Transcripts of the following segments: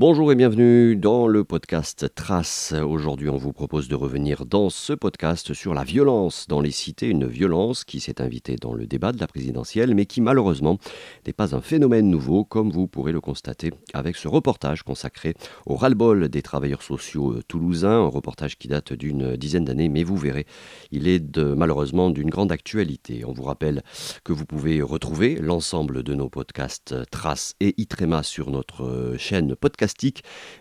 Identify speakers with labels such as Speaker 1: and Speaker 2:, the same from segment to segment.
Speaker 1: Bonjour et bienvenue dans le podcast Trace. Aujourd'hui, on vous propose de revenir dans ce podcast sur la violence dans les cités, une violence qui s'est invitée dans le débat de la présidentielle, mais qui malheureusement n'est pas un phénomène nouveau, comme vous pourrez le constater avec ce reportage consacré au ras-le-bol des travailleurs sociaux euh, toulousains, un reportage qui date d'une dizaine d'années, mais vous verrez, il est malheureusement d'une grande actualité. On vous rappelle que vous pouvez retrouver l'ensemble de nos podcasts Trace et Itrema sur notre euh, chaîne podcast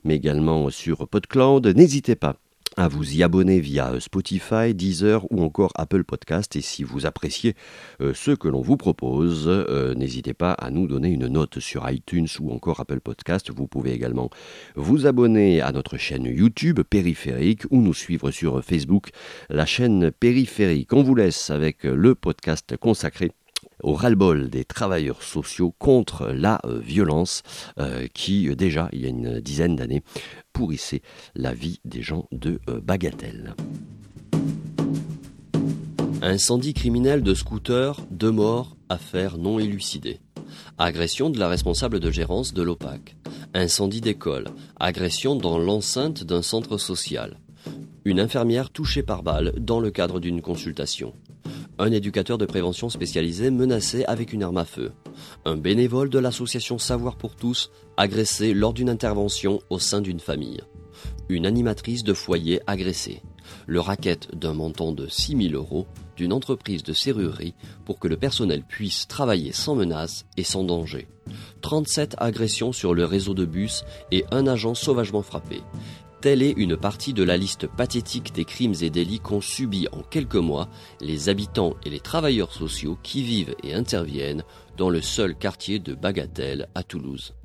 Speaker 1: mais également sur PodCloud. N'hésitez pas à vous y abonner via Spotify, Deezer ou encore Apple Podcast. Et si vous appréciez euh, ce que l'on vous propose, euh, n'hésitez pas à nous donner une note sur iTunes ou encore Apple Podcast. Vous pouvez également vous abonner à notre chaîne YouTube Périphérique ou nous suivre sur Facebook, la chaîne Périphérique. On vous laisse avec le podcast consacré au ras-le-bol des travailleurs sociaux contre la euh, violence euh, qui, euh, déjà, il y a une dizaine d'années, pourrissait la vie des gens de Bagatelle. Incendie criminel de scooter, deux morts, affaire non élucidée. Agression de la responsable de gérance de l'OPAC. Incendie d'école. Agression dans l'enceinte d'un centre social. Une infirmière touchée par balle dans le cadre d'une consultation un éducateur de prévention spécialisé menacé avec une arme à feu, un bénévole de l'association Savoir pour tous agressé lors d'une intervention au sein d'une famille, une animatrice de foyer agressée, le racket d'un montant de 6 000 euros d'une entreprise de serrurerie pour que le personnel puisse travailler sans menace et sans danger. 37 agressions sur le réseau de bus et un agent sauvagement frappé. Telle est une partie de la liste pathétique des crimes et délits qu'ont subi en quelques mois les habitants et les travailleurs sociaux qui vivent et interviennent dans le seul quartier de Bagatelle à Toulouse.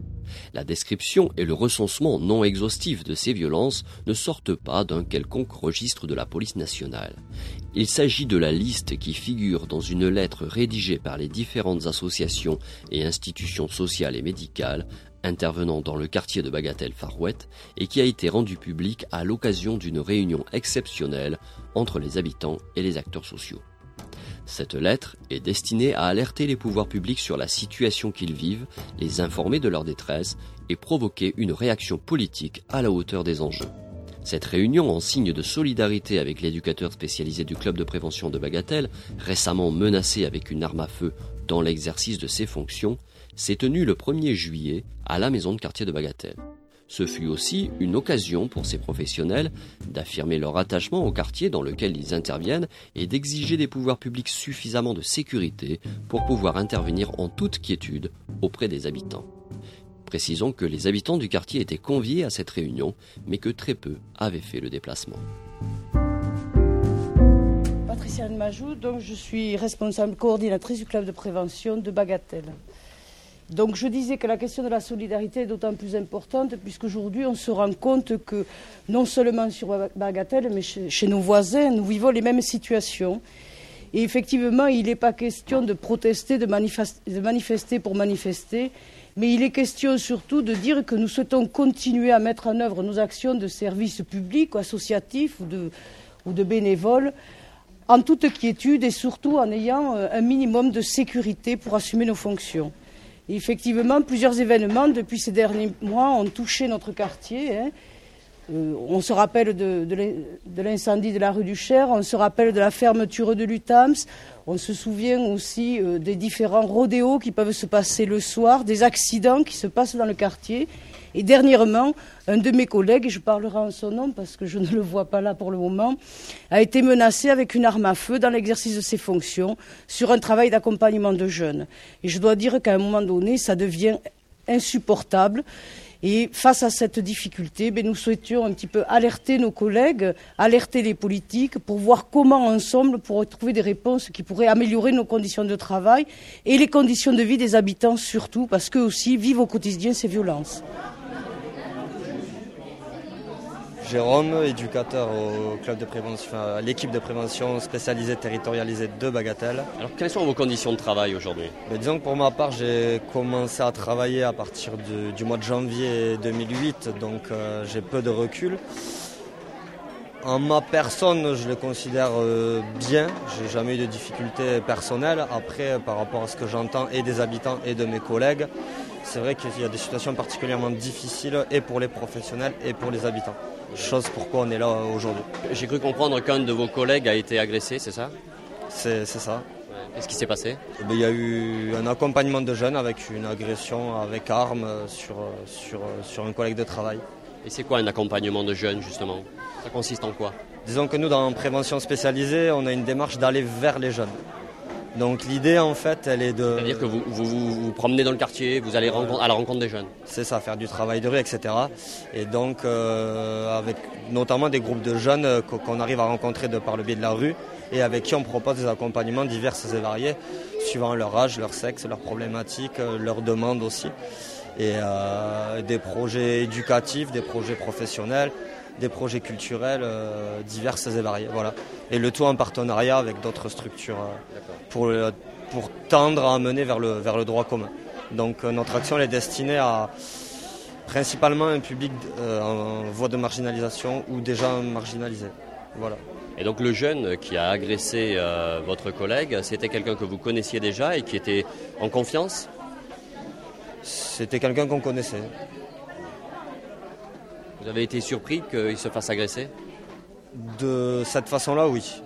Speaker 1: La description et le recensement non exhaustif de ces violences ne sortent pas d'un quelconque registre de la police nationale. Il s'agit de la liste qui figure dans une lettre rédigée par les différentes associations et institutions sociales et médicales intervenant dans le quartier de Bagatelle-Farouette et qui a été rendu public à l'occasion d'une réunion exceptionnelle entre les habitants et les acteurs sociaux. Cette lettre est destinée à alerter les pouvoirs publics sur la situation qu'ils vivent, les informer de leur détresse et provoquer une réaction politique à la hauteur des enjeux. Cette réunion en signe de solidarité avec l'éducateur spécialisé du club de prévention de Bagatelle, récemment menacé avec une arme à feu dans l'exercice de ses fonctions, s'est tenue le 1er juillet à la maison de quartier de Bagatelle. Ce fut aussi une occasion pour ces professionnels d'affirmer leur attachement au quartier dans lequel ils interviennent et d'exiger des pouvoirs publics suffisamment de sécurité pour pouvoir intervenir en toute quiétude auprès des habitants. Précisons que les habitants du quartier étaient conviés à cette réunion, mais que très peu avaient fait le déplacement.
Speaker 2: Patricia Majou, donc je suis responsable coordinatrice du club de prévention de Bagatelle. Donc je disais que la question de la solidarité est d'autant plus importante puisqu'aujourd'hui on se rend compte que non seulement sur Bagatelle, mais chez, nos voisins, nous vivons les mêmes situations. Et effectivement, il n'est pas question de protester, de, manifester pour manifester, mais il est question surtout de dire que nous souhaitons continuer à mettre en œuvre nos actions de service public, associatif ou de, ou de bénévoles en toute quiétude et surtout en ayant euh, un minimum de sécurité pour assumer nos fonctions effectivement, plusieurs événements depuis ces derniers mois ont touché notre quartier. Hein. Euh, on se rappelle de, l'incendie de la rue du Cher, on se rappelle de la fermeture de l'UTAMS, on se souvient aussi euh, des différents rodéos qui peuvent se passer le soir, des accidents qui se passent dans le quartier. Et dernièrement, un de mes collègues, et je parlerai en son nom parce que je ne le vois pas là pour le moment, a été menacé avec une arme à feu dans l'exercice de ses fonctions sur un travail d'accompagnement de jeunes. Et je dois dire qu'à un moment donné, ça devient insupportable. Et face à cette difficulté, ben, nous souhaitions un petit peu alerter nos collègues, alerter les politiques pour voir comment ensemble pour trouver des réponses qui pourraient améliorer nos conditions de travail et les conditions de vie des habitants surtout, parce qu'eux aussi vivent au quotidien ces violences.
Speaker 3: Jérôme, éducateur au club de prévention, à l'équipe de prévention spécialisée territorialisée de Bagatelle.
Speaker 1: Alors quelles sont vos conditions de travail aujourd'hui?
Speaker 3: Disons que pour ma part j'ai commencé à travailler à partir du mois de janvier 2008, donc euh, j'ai peu de recul. En ma personne, je le considère euh, bien. J'ai jamais eu de difficultés personnelles. Après, par rapport à ce que j'entends et des habitants et de mes collègues, c'est vrai qu'il y a des situations particulièrement difficiles et pour les professionnels et pour les habitants. Chose pourquoi on est là aujourd'hui.
Speaker 1: J'ai cru comprendre qu'un de vos collègues a été agressé, c'est ça?
Speaker 3: C'est ça.
Speaker 1: Qu'est-ce qui s'est passé?
Speaker 3: Eh ben, Il y a eu un accompagnement de jeunes avec une agression avec arme sur, sur, sur un collègue de travail.
Speaker 1: Et c'est quoi un accompagnement de jeunes justement? Ça consiste en quoi?
Speaker 3: Disons que nous, dans prévention spécialisée, on a une démarche d'aller vers les jeunes. Donc l'idée en fait, elle est de...
Speaker 1: C'est-à-dire que vous, vous, promenez dans le quartier, vous allez à la rencontre des jeunes.
Speaker 3: C'est ça, faire du travail de rue, etc. Et donc euh, avec notamment des groupes de jeunes euh, qu'on arrive à rencontrer de par le biais de la rue et avec qui on propose des accompagnements divers et variés, suivant leur âge, leur sexe, leurs problématiques, euh, leurs demandes aussi. Et des projets éducatifs, des projets professionnels, des projets culturels euh, divers et variés. Voilà. Et le tout en partenariat avec d'autres structures euh, pour, pour tendre à amener vers le, vers le droit commun. Donc euh, notre action est destinée à principalement un public en voie de marginalisation ou déjà marginalisé. Voilà.
Speaker 1: Et donc le jeune qui a agressé votre collègue, c'était quelqu'un que vous connaissiez déjà et qui était en confiance?
Speaker 3: C'était quelqu'un qu'on connaissait.
Speaker 1: Vous avez été surpris qu'il se fasse agresser
Speaker 3: De cette façon-là, oui.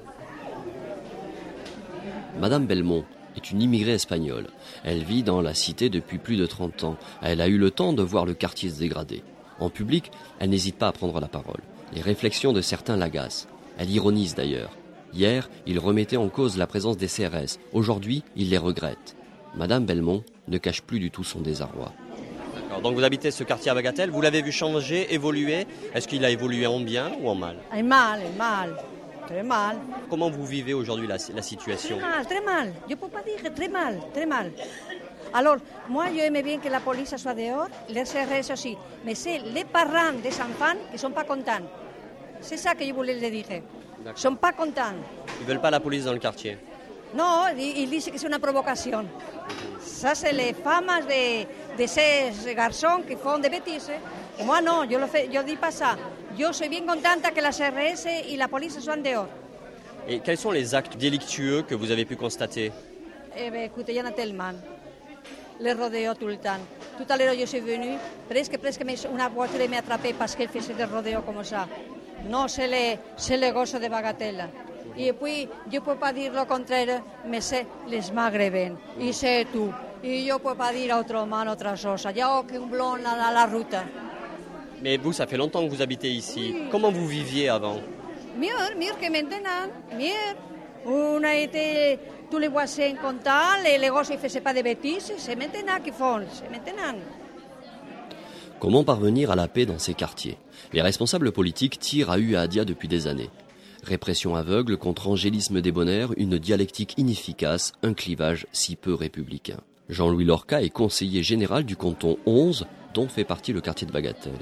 Speaker 1: Madame Belmont est une immigrée espagnole. Elle vit dans la cité depuis plus de 30 ans. Elle a eu le temps de voir le quartier se dégrader. En public, elle n'hésite pas à prendre la parole. Les réflexions de certains l'agacent. Elle ironise d'ailleurs. Hier, il remettait en cause la présence des CRS. Aujourd'hui, il les regrette. Madame Belmont ne cache plus du tout son désarroi. Donc vous habitez ce quartier à Bagatelle, vous l'avez vu changer, évoluer. Est-ce qu'il a évolué en bien ou en mal?
Speaker 4: En mal, en mal. Très mal.
Speaker 1: Comment vous vivez aujourd'hui la, situation?
Speaker 4: Très mal, très mal. Je ne peux pas dire très mal, très mal. Alors, moi, je bien que la police soit dehors, les CRS aussi. Mais c'est les parents des enfants qui ne sont pas contents. C'est ça que je voulais le dire. Ils ne sont pas contents.
Speaker 1: Ils ne veulent pas la police dans le quartier?
Speaker 4: Non, ils disent que c'est une provocation. Ça, c'est les femmes de, de ces garçons qui font des bêtises. Moi, non, je ne dis pas ça. Je suis bien contente que la CRS et la police soient dehors.
Speaker 1: Et quels sont les actes délictueux que vous avez pu constater?
Speaker 4: Eh bien, écoutez, il y en a tellement. Les rodéos tout le temps. Tout à l'heure, je suis venue, presque, presque une voiture m'a attrapé parce qu'elle faisait des rodéos comme ça. Non, c'est les, les gosses de Bagatelle. Et puis, je ne peux pas dire le contraire, mais c'est les maghrébins. Et c'est tout. Et je ne peux pas dire autrement autre chose. Il n'y a aucun blanc dans la route.
Speaker 1: Mais vous, ça fait longtemps que vous habitez ici. Comment vous viviez avant?
Speaker 4: Mieux, mieux que maintenant. Mieux. On a été tous les voisins contents, les, les gosses ne faisaient pas de bêtises. C'est maintenant qu'ils font, c'est maintenant.
Speaker 1: Comment parvenir à la paix dans ces quartiers? Les responsables politiques tirent à Uadia depuis des années. Répression aveugle contre angélisme débonnaire, une dialectique inefficace, un clivage si peu républicain. Jean-Louis Lorca est conseiller général du canton 11, dont fait partie le quartier de Bagatelle.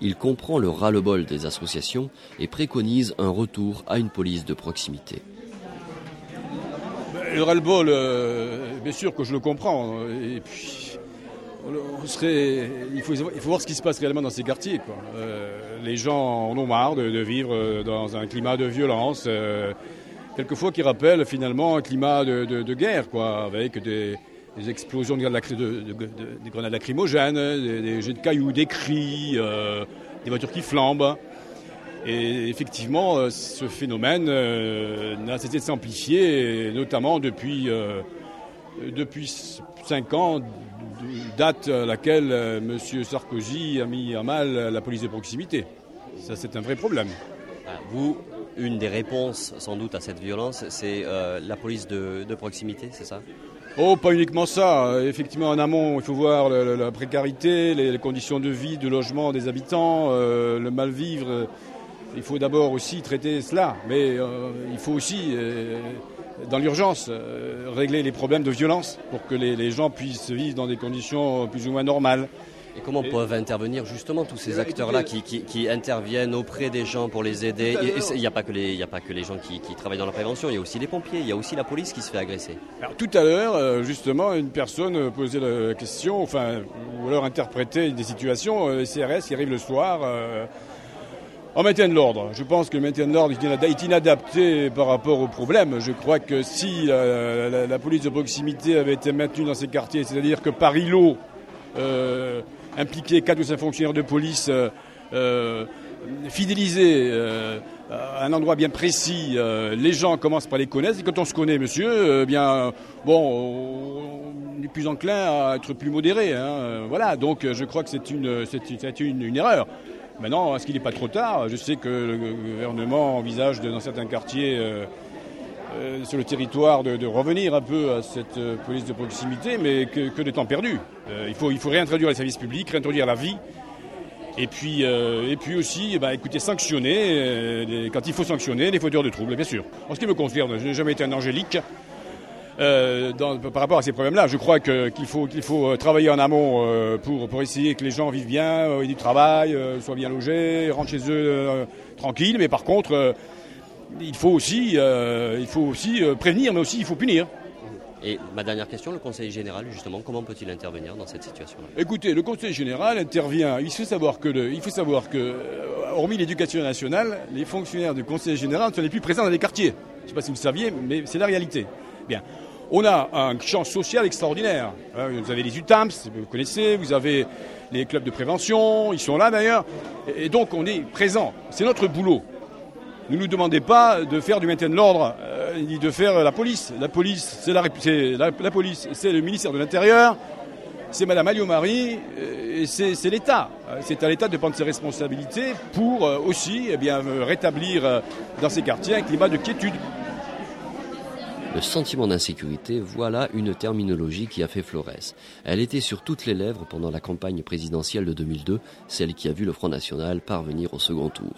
Speaker 1: Il comprend le ras-le-bol des associations et préconise un retour à une police de proximité.
Speaker 5: Le ras-le-bol, euh, bien sûr que je le comprends. Et puis, il, faut, voir ce qui se passe réellement dans ces quartiers. Euh, les gens en ont marre de, vivre dans un climat de violence, euh, quelquefois qui rappelle finalement un climat de, guerre, quoi, avec des, explosions de, des grenades lacrymogènes, des, jets de cailloux, des cris, euh, des voitures qui flambent. Et effectivement, ce phénomène n'a cessé de s'amplifier, notamment depuis, depuis 5 ans, date à laquelle euh, M. Sarkozy a mis à mal la police de proximité. Ça, c'est un vrai problème.
Speaker 1: Ah, vous, une des réponses sans doute à cette violence, c'est euh, la police de, proximité, c'est ça?
Speaker 5: Oh, pas uniquement ça. Effectivement, en amont, il faut voir la, précarité, les, conditions de vie, de logement des habitants, euh, le mal-vivre. Il faut d'abord aussi traiter cela, mais il faut aussi dans l'urgence, euh, régler les problèmes de violence pour que les, gens puissent vivre dans des conditions plus ou moins normales.
Speaker 1: Et comment peuvent intervenir justement tous ces acteurs-là qui, interviennent auprès des gens pour les aider Il n'y a, pas que les, a pas que les gens qui, travaillent dans la prévention, il y a aussi les pompiers, il y a aussi la police qui se fait agresser.
Speaker 5: Alors, tout à l'heure, euh, justement, une personne posait la question, enfin, ou alors interprétait des situations, euh, les CRS qui arrivent le soir en maintien de l'ordre. Je pense que le maintien de l'ordre est inadapté par rapport au problème. Je crois que si la, police de proximité avait été maintenue dans ces quartiers, c'est-à-dire que par îlot, impliquer quatre ou cinq fonctionnaires de police, fidéliser un endroit bien précis, les gens commencent par les connaître. Et quand on se connaît, monsieur, bien, bon, on est plus enclin à être plus modéré. Hein, voilà, donc je crois que c'est une, c'est une, une erreur. Maintenant, est-ce qu'il n'est pas trop tard? Je sais que le gouvernement envisage dans certains quartiers euh, euh, sur le territoire de, revenir un peu à cette euh, police de proximité, mais que, de temps perdu. il, faut, il faut réintroduire les services publics, réintroduire la vie. Et puis, et puis aussi, eh ben, écoutez, sanctionner, quand il faut sanctionner, les fauteurs de troubles, bien sûr. En ce qui me concerne, je n'ai jamais été un angélique. Euh, par rapport à ces problèmes-là. Je crois qu'il faut, qu'il faut euh, travailler en amont euh, pour, pour essayer que les gens vivent bien, aient du travail, soient bien logés, rentrent chez eux tranquilles. Mais par contre, il faut aussi, il faut aussi prévenir, mais aussi il faut punir.
Speaker 1: Et ma dernière question, le Conseil général, justement, comment peut-il intervenir dans cette situation-là?
Speaker 5: Écoutez, le Conseil général intervient. Il faut savoir que, il faut savoir que hormis l'éducation nationale, les fonctionnaires du Conseil général ne sont les plus présents dans les quartiers. Je ne sais pas si vous le saviez, mais c'est la réalité. Bien. On a un champ social extraordinaire. Hein, vous avez les UTAMS, vous connaissez, vous avez les clubs de prévention, ils sont là d'ailleurs. Et donc on est présent. C'est notre boulot. Ne nous demandez pas de faire du maintien de l'ordre euh, ni de faire la police. La police, c'est la, police, c'est le ministère de l'Intérieur, c'est Madame Alliot-Marie, euh, c'est l'État. C'est à l'État de prendre ses responsabilités pour euh, aussi eh rétablir dans ces quartiers un climat de quiétude.
Speaker 1: Le sentiment d'insécurité, voilà une terminologie qui a fait florès. Elle était sur toutes les lèvres pendant la campagne présidentielle de 2002, celle qui a vu le Front National parvenir au second tour.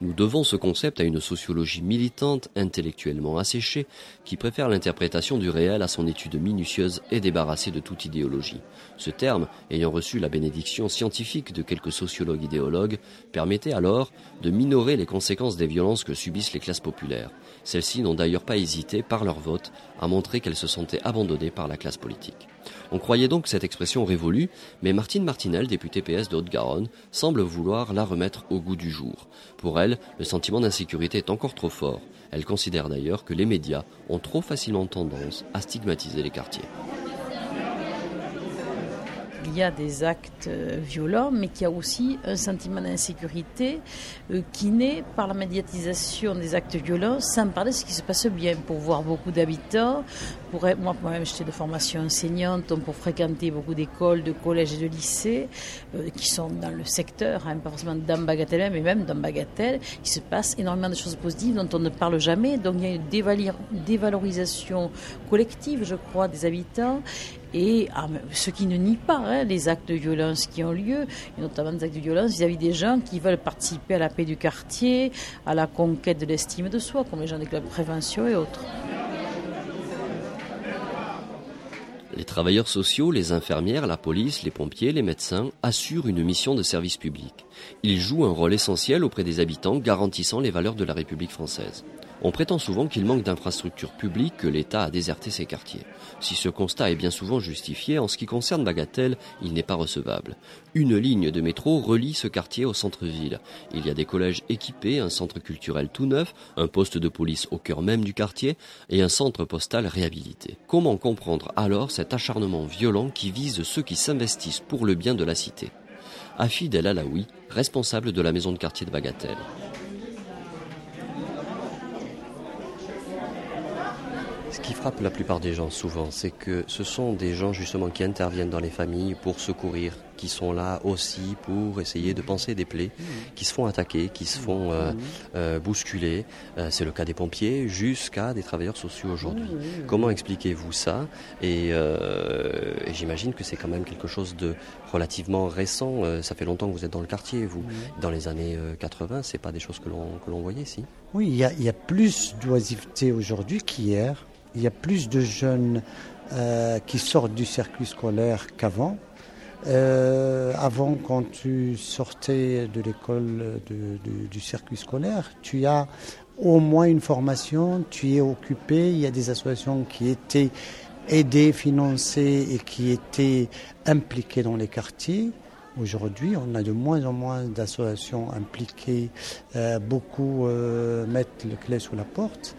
Speaker 1: Nous devons ce concept à une sociologie militante, intellectuellement asséchée, qui préfère l'interprétation du réel à son étude minutieuse et débarrassée de toute idéologie. Ce terme, ayant reçu la bénédiction scientifique de quelques sociologues idéologues, permettait alors de minorer les conséquences des violences que subissent les classes populaires. Celles-ci n'ont d'ailleurs pas hésité, par leur vote, à montrer qu'elles se sentaient abandonnées par la classe politique. On croyait donc cette expression révolue, mais Martine Martinel, députée PS de Haute-Garonne, semble vouloir la remettre au goût du jour. Pour elle, le sentiment d'insécurité est encore trop fort. Elle considère d'ailleurs que les médias ont trop facilement tendance à stigmatiser les quartiers
Speaker 6: il y a des actes euh, violents, mais qu'il y a aussi un sentiment d'insécurité euh, qui naît par la médiatisation des actes violents, sans parler de ce qui se passe bien. Pour voir beaucoup d'habitants, pour moi, moi-même, j'étais de formation enseignante, pour fréquenter beaucoup d'écoles, de collèges et de lycées euh, qui sont dans le secteur, hein, pas forcément dans Bagatelle, mais même dans Bagatelle, il se passe énormément de choses positives dont on ne parle jamais. Donc il y a une dévalorisation collective, je crois, des habitants et ah, ce qui ne nie pas hein, les actes de violence qui ont lieu, et notamment des actes de violence vis-à-vis des gens qui veulent participer à la paix du quartier, à la conquête de l'estime de soi, comme les gens des clubs prévention et autres.
Speaker 1: Les travailleurs sociaux, les infirmières, la police, les pompiers, les médecins assurent une mission de service public. Ils jouent un rôle essentiel auprès des habitants garantissant les valeurs de la République française. On prétend souvent qu'il manque d'infrastructures publiques, que l'État a déserté ses quartiers. Si ce constat est bien souvent justifié, en ce qui concerne Bagatelle, il n'est pas recevable. Une ligne de métro relie ce quartier au centre-ville. Il y a des collèges équipés, un centre culturel tout neuf, un poste de police au cœur même du quartier et un centre postal réhabilité. Comment comprendre alors cet acharnement violent qui vise ceux qui s'investissent pour le bien de la cité? Afid El Alaoui, responsable de la maison de quartier de Bagatelle. Ce qui frappe la plupart des gens souvent, c'est que ce sont des gens justement qui interviennent dans les familles pour secourir, qui sont là aussi pour essayer de penser des plaies, qui se font attaquer, qui se font euh, euh, bousculer. Euh, c'est le cas des pompiers jusqu'à des travailleurs sociaux aujourd'hui. Comment expliquez-vous ça? Et, j'imagine que c'est quand même quelque chose de relativement récent. ça fait longtemps que vous êtes dans le quartier, vous. Dans les années 80, c'est pas des choses que l'on voyait, si?
Speaker 7: Oui, il y a, y a plus d'oisiveté aujourd'hui qu'hier il y a plus de jeunes euh, qui sortent du circuit scolaire qu'avant. Euh, avant, quand tu sortais de l'école du circuit scolaire, tu as au moins une formation, tu es occupé, il y a des associations qui étaient aidées, financées et qui étaient impliquées dans les quartiers. Aujourd'hui, on a de moins en moins d'associations impliquées, euh, beaucoup mettent le clé sous la porte.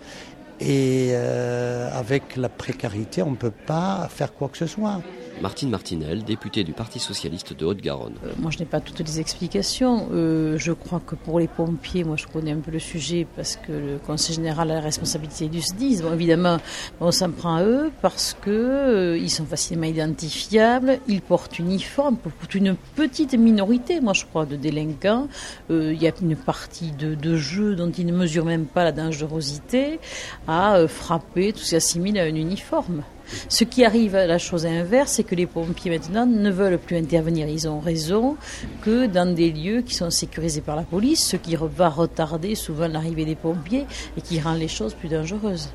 Speaker 7: Et euh, avec la précarité, on ne peut pas faire quoi que ce soit.
Speaker 1: Martine Martinel, députée du Parti socialiste de Haute-Garonne.
Speaker 6: Euh, moi, je n'ai pas toutes les explications. Euh, je crois que pour les pompiers, moi, je connais un peu le sujet parce que le Conseil général a la responsabilité du SDIS. Bon, évidemment, on s'en prend à eux parce que euh, ils sont facilement identifiables, ils portent uniforme pour une petite minorité, moi, je crois, de délinquants. Il y a une partie de, de jeu dont ils ne mesurent même pas la dangerosité à frapper, tout s'assimile à un uniforme. Ce qui arrive à la chose inverse, c'est que les pompiers maintenant ne veulent plus intervenir. Ils ont raison que dans des lieux qui sont sécurisés par la police, ce qui va retarder souvent l'arrivée des pompiers et qui rend les choses plus dangereuses.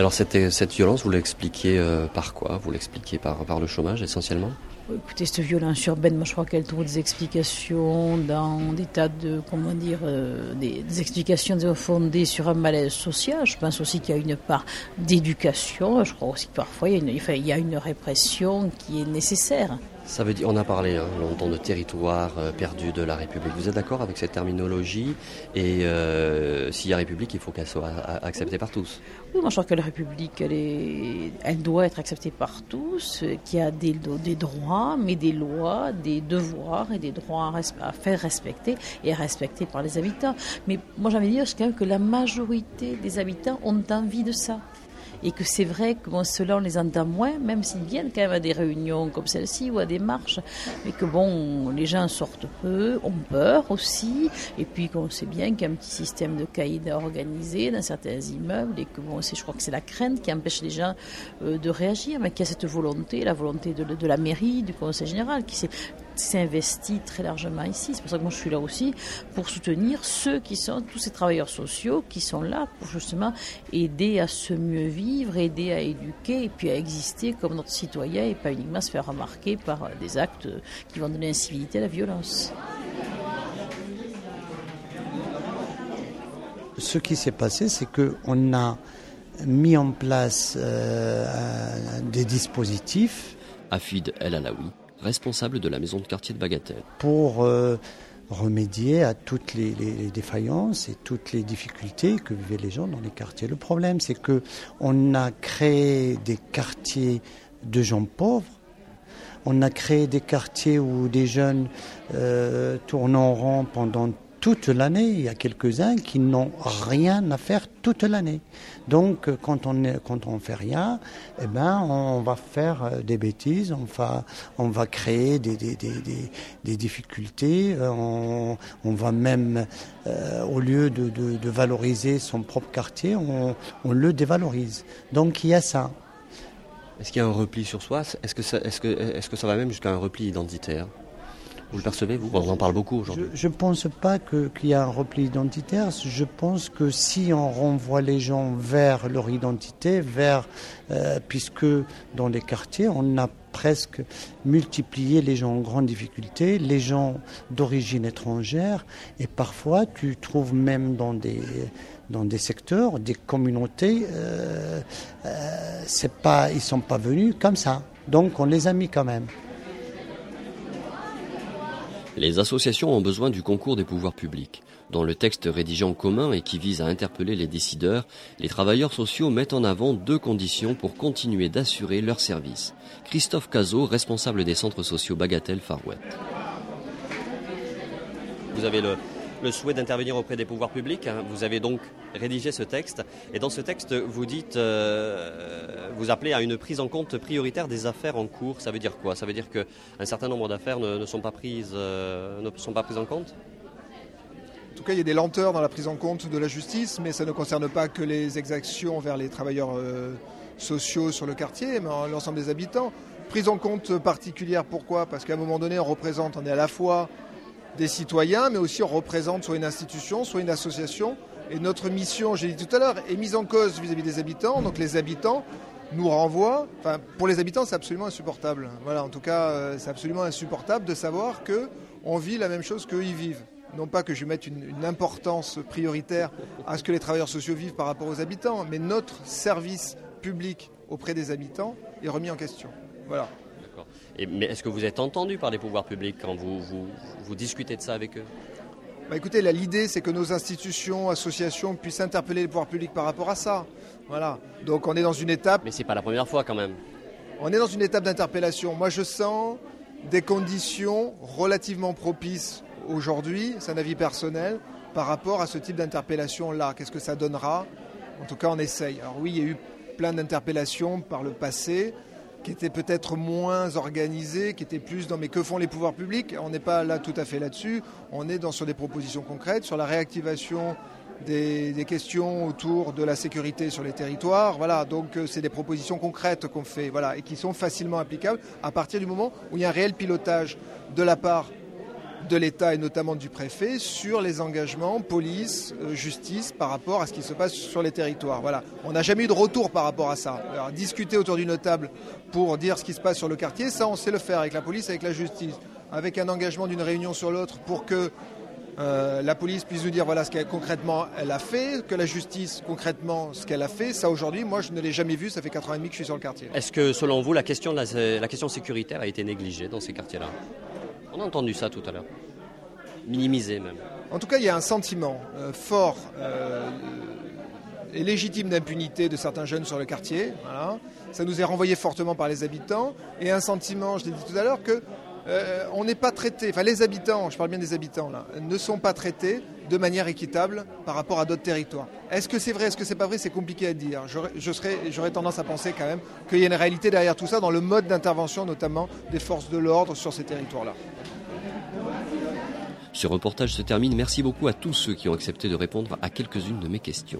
Speaker 1: Alors cette, cette violence, vous l'expliquez euh, par quoi? Vous l'expliquez par, par le chômage essentiellement?
Speaker 6: Écoutez, cette violence urbaine, moi je crois qu'elle trouve des explications dans des tas de, comment dire, euh, des, explications fondées sur un malaise social. Je pense aussi qu'il y a une part d'éducation. Je crois aussi que parfois il y, a une, il y a une répression qui est nécessaire.
Speaker 1: Ça veut dire, on a parlé hein, longtemps de territoire euh, perdu de la République. Vous êtes d'accord avec cette terminologie? Et euh, s'il y a République, il faut qu'elle soit acceptée par tous.
Speaker 6: Moi je crois que la République, elle, doit être acceptée par tous, qu'il y a des, droits, mais des lois, des devoirs et des droits à, faire respecter et à respecter par les habitants. Mais moi de dire quand même que la majorité des habitants ont envie de ça et que c'est vrai que bon, ceux-là, on les entend moins, même s'ils viennent quand même à des réunions comme celle-ci ou à des marches, mais que bon, les gens sortent peu, ont peur aussi, et puis qu'on sait bien qu'il y a un petit système de caïd organisé dans certains immeubles, et que bon, je crois que c'est la crainte qui empêche les gens euh, de réagir, mais qu'il y a cette volonté, la volonté de, de la mairie, du conseil général, qui s'est s'est investi très largement ici. C'est pour ça que moi je suis là aussi pour soutenir ceux qui sont, tous ces travailleurs sociaux qui sont là pour justement aider à se mieux vivre, aider à éduquer et puis à exister comme notre citoyen et pas uniquement se faire remarquer par des actes qui vont donner l'incivilité à la violence.
Speaker 7: Ce qui s'est passé, c'est qu'on a mis en place euh, des dispositifs.
Speaker 1: Afid El Alaoui, responsable de la maison de quartier de Bagatelle.
Speaker 7: Pour euh, remédier à toutes les, défaillances et toutes les difficultés que vivaient les gens dans les quartiers. Le problème, c'est que on a créé des quartiers de gens pauvres. On a créé des quartiers où des jeunes euh, tournent en rond pendant toute l'année. Il y a quelques-uns qui n'ont rien à faire toute l'année. Donc, quand on est, quand on fait rien, eh ben, on va faire euh, des bêtises, on va, on va créer des, des, des, des difficultés, euh, on, on, va même, euh, au lieu de, de, valoriser son propre quartier, on, on le dévalorise. Donc, il y a ça.
Speaker 1: Est-ce qu'il y a un repli sur soi? Est-ce que, est-ce que, est-ce que ça va même jusqu'à un repli identitaire? Vous le percevez, vous On en parle beaucoup aujourd'hui.
Speaker 7: Je ne pense pas qu'il y a un repli identitaire. Je pense que si on renvoie les gens vers leur identité, euh, puisque dans les quartiers, on a presque multiplié les gens en grande difficulté, les gens d'origine étrangère, et parfois tu trouves même dans des secteurs, des communautés, euh, euh, ils sont pas venus comme ça. Donc on les a mis quand même.
Speaker 1: Les associations ont besoin du concours des pouvoirs publics. Dans le texte rédigé en commun et qui vise à interpeller les décideurs, les travailleurs sociaux mettent en avant deux conditions pour continuer d'assurer leur service. Christophe Cazot, responsable des centres sociaux Bagatelle Farouette. Vous avez le, le souhait d'intervenir auprès des pouvoirs publics. Hein. Vous avez donc rédigé ce texte. Et dans ce texte, vous dites, euh, vous appelez à une prise en compte prioritaire des affaires en cours. Ça veut dire quoi? Ça veut dire qu'un certain nombre d'affaires ne, sont pas prises, euh, ne sont pas prises en compte?
Speaker 8: En tout cas, il y a des lenteurs dans la prise en compte de la justice, mais ça ne concerne pas que les exactions vers les travailleurs euh, sociaux sur le quartier, mais l'ensemble des habitants. Prise en compte particulière, pourquoi? Parce qu'à un moment donné, on représente, on est à la fois des citoyens, mais aussi on représente soit une institution, soit une association. Et notre mission, j'ai dit tout à l'heure, est mise en cause vis-à-vis des habitants. Donc les habitants nous renvoient. Enfin, pour les habitants, c'est absolument insupportable. Voilà, en tout cas, euh, c'est absolument insupportable de savoir que on vit la même chose qu'eux y vivent. Non pas que je mette une, importance prioritaire à ce que les travailleurs sociaux vivent par rapport aux habitants, mais notre service public auprès des habitants est remis en question. Voilà
Speaker 1: mais est-ce que vous êtes entendu par les pouvoirs publics quand vous, vous, discutez de ça avec eux?
Speaker 8: Bah écoutez, l'idée c'est que nos institutions, associations puissent interpeller les pouvoirs publics par rapport à ça. Voilà. Donc on est dans une étape.
Speaker 1: Mais c'est pas la première fois quand même.
Speaker 8: On est dans une étape d'interpellation. Moi, je sens des conditions relativement propices aujourd'hui, c'est un avis personnel, par rapport à ce type d'interpellation-là. Qu'est-ce que ça donnera? En tout cas, on essaye. Alors oui, il y a eu plein d'interpellations par le passé qui étaient peut-être moins organisées, qui étaient plus dans mais que font les pouvoirs publics? On n'est pas là tout à fait là-dessus. On est dans, sur des propositions concrètes, sur la réactivation des, questions autour de la sécurité sur les territoires. Voilà, donc euh, c'est des propositions concrètes qu'on fait, voilà, et qui sont facilement applicables à partir du moment où il y a un réel pilotage de la part de l'État et notamment du préfet sur les engagements police, euh, justice par rapport à ce qui se passe sur les territoires. Voilà. On n'a jamais eu de retour par rapport à ça. Discuter autour d'une table pour dire ce qui se passe sur le quartier, ça on sait le faire avec la police, avec la justice, avec un engagement d'une réunion sur l'autre pour que euh, la police puisse nous dire voilà ce qu'elle concrètement elle a fait, que la justice concrètement ce qu'elle a fait. Ça aujourd'hui, moi je ne l'ai jamais vu. Ça fait 4 ans et demi que je suis sur le quartier.
Speaker 1: Est-ce que selon vous la question, la, la question sécuritaire a été négligée dans ces quartiers-là? On a entendu ça tout à l'heure. Minimisé même.
Speaker 8: En tout cas, il y a un sentiment euh, fort euh, et légitime d'impunité de certains jeunes sur le quartier. Ça nous est renvoyé fortement par les habitants et un sentiment, je l'ai dit tout à l'heure, que euh, on n'est pas traité, enfin les habitants, je parle bien des habitants là, ne sont pas traités de manière équitable par rapport à d'autres territoires. Est-ce que c'est vrai, est-ce que c'est pas vrai, c'est compliqué à dire. J'aurais tendance à penser quand même qu'il y a une réalité derrière tout ça dans le mode d'intervention notamment des forces de l'ordre sur ces territoires-là.
Speaker 1: Ce reportage se termine. Merci beaucoup à tous ceux qui ont accepté de répondre à quelques-unes de mes questions.